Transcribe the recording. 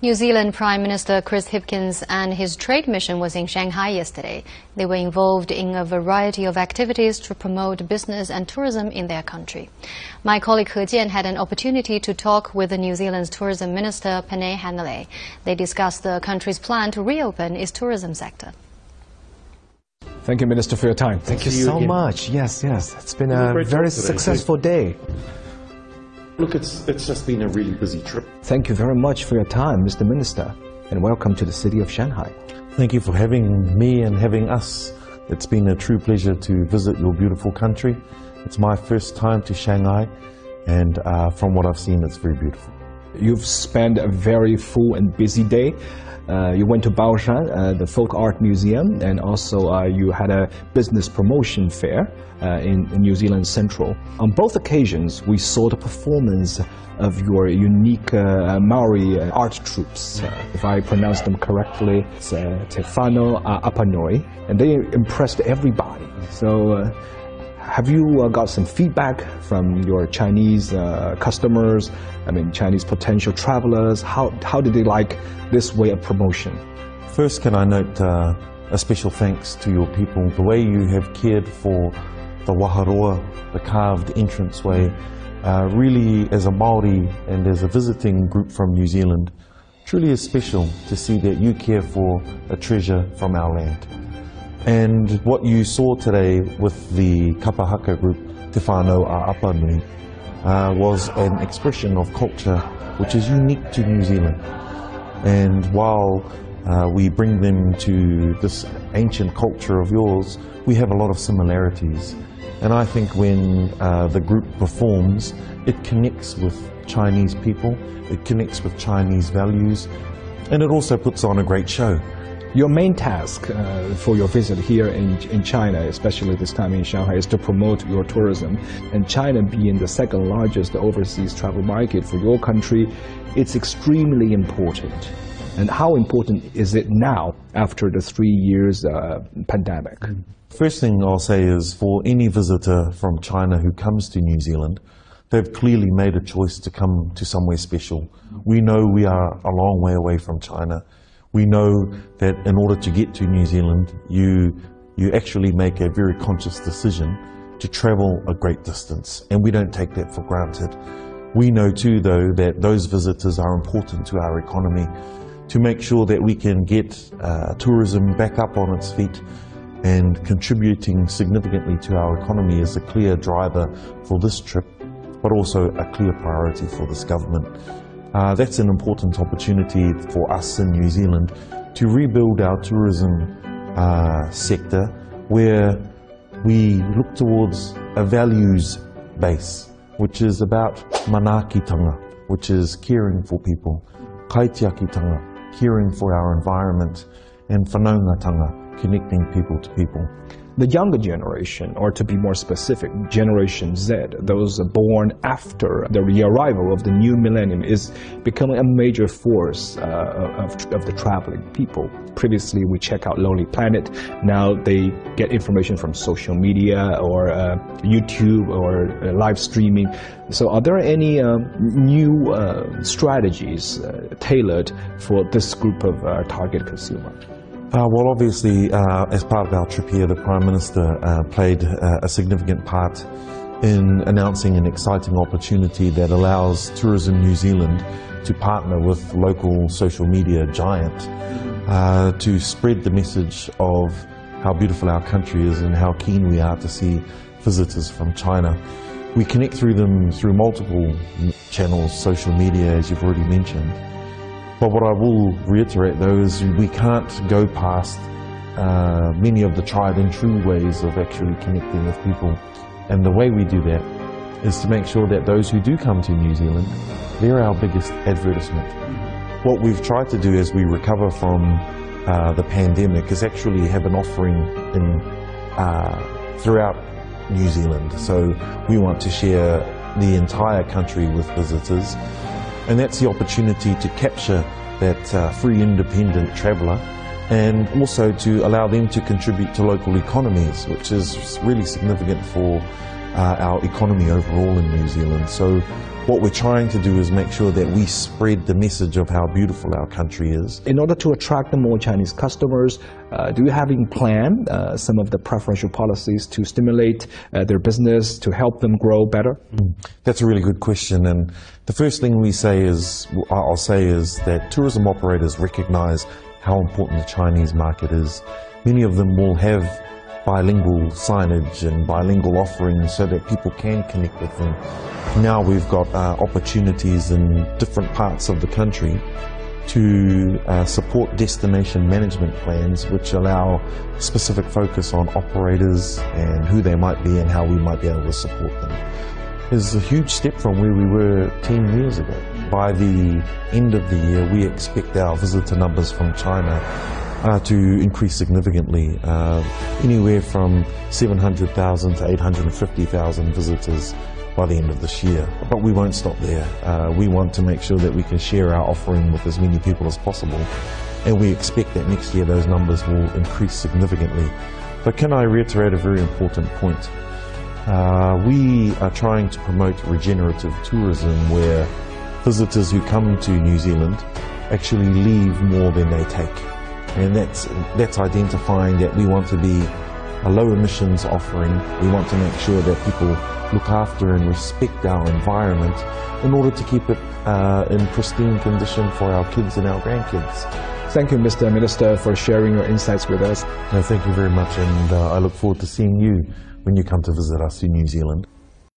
New Zealand Prime Minister Chris Hipkins and his trade mission was in Shanghai yesterday. They were involved in a variety of activities to promote business and tourism in their country. My colleague He Jian had an opportunity to talk with the New Zealand's tourism minister, Peeni Henare. They discussed the country's plan to reopen its tourism sector. Thank you, Minister, for your time. Thank you you so again. much. Yes, yes. It's been was a a very talk today. successful day. Look, it's, it's just been a really busy trip. Thank you very much for your time, Mr. Minister, and welcome to the city of Shanghai. Thank you for having me and having us. It's been a true pleasure to visit your beautiful country. It's my first time to Shanghai, and uh, from what I've seen, it's very beautiful. You've spent a very full and busy day. Uh, you went to Baoshan, uh, the Folk Art Museum, and also uh, you had a business promotion fair uh, in, in New Zealand Central. On both occasions, we saw the performance of your unique uh, Maori art troupes. If I pronounce them correctly, it's Te Whānau a Apanui, and they impressed everybody. So. Have you uh, got some feedback from your Chinese uh, customers? I mean, Chinese potential travelers. How how did they like this way of promotion? First, can I note uh, a special thanks to your people. The way you have cared for Te Waharoa, the carved entranceway, uh, really as a Maori and as a visiting group from New Zealand, truly is special to see that you care for a treasure from our land. And what you saw today with Te Kapa Haka group, Te Whānau a Apanui, uh, was an expression of culture which is unique to New Zealand. And while uh, we bring them to this ancient culture of yours, we have a lot of similarities. And I think when uh, the group performs, it connects with Chinese people, it connects with Chinese values, and it also puts on a great show. Your main task uh, for your visit here in, in China, especially this time in Shanghai, is to promote your tourism. And China being the second largest overseas travel market for your country, it's extremely important. And how important is it now after the three years uh, pandemic? First thing I'll say is for any visitor from China who comes to New Zealand, they've clearly made a choice to come to somewhere special. We know we are a long way away from China. We know that in order to get to New Zealand, you, you actually make a very conscious decision to travel a great distance, and we don't take that for granted. We know too, though, that those visitors are important to our economy to make sure that we can get uh, tourism back up on its feet and contributing significantly to our economy is a clear driver for this trip, but also a clear priority for this government. Uh, that's an important opportunity for us in New Zealand to rebuild our tourism uh, sector where we look towards a values base, which is about manaakitanga, which is caring for people, kaitiakitanga, caring for our environment, and whanaungatanga, connecting people to people. The younger generation, or to be more specific, Generation Z, those born after the arrival of the new millennium, is becoming a major force uh, of, of the traveling people. Previously, we check out Lonely Planet. Now they get information from social media or uh, YouTube or uh, live streaming. So, are there any um, new uh, strategies uh, tailored for this group of uh, target consumer? Uh, well, obviously, uh, as part of our trip here, the Prime Minister uh, played uh, a significant part in announcing an exciting opportunity that allows Tourism New Zealand to partner with local social media giant uh, to spread the message of how beautiful our country is and how keen we are to see visitors from China. We connect through them through multiple channels, social media, as you've already mentioned. But what I will reiterate though is we can't go past uh, many of the tried and true ways of actually connecting with people. And the way we do that is to make sure that those who do come to New Zealand, they're our biggest advertisement. What we've tried to do as we recover from uh, the pandemic is actually have an offering in, uh, throughout New Zealand. So we want to share the entire country with visitors and that's the opportunity to capture that uh, free independent traveller and also to allow them to contribute to local economies, which is really significant for uh, our economy overall in New Zealand. So what we're trying to do is make sure that we spread the message of how beautiful our country is. In order to attract the more Chinese customers, uh, do you have in plan uh, some of the preferential policies to stimulate uh, their business, to help them grow better? That's a really good question. And the first thing we say is, I'll say is that tourism operators recognize how important the Chinese market is. Many of them will have bilingual signage and bilingual offerings so that people can connect with them. Now we've got uh, opportunities in different parts of the country to uh, support destination management plans which allow specific focus on operators and who they might be and how we might be able to support them. Is a huge step from where we were 10 years ago. By the end of the year, we expect our visitor numbers from China uh, to increase significantly, uh, anywhere from 700,000 to 850,000 visitors by the end of this year. But we won't stop there. Uh, we want to make sure that we can share our offering with as many people as possible. And we expect that next year those numbers will increase significantly. But can I reiterate a very important point? Uh, we are trying to promote regenerative tourism where visitors who come to New Zealand actually leave more than they take. And that's, that's identifying that we want to be a low emissions offering. We want to make sure that people look after and respect our environment in order to keep it uh, in pristine condition for our kids and our grandkids. Thank you, Mr. Minister, for sharing your insights with us. No, thank you very much, and uh, I look forward to seeing you when you come to visit us in New Zealand.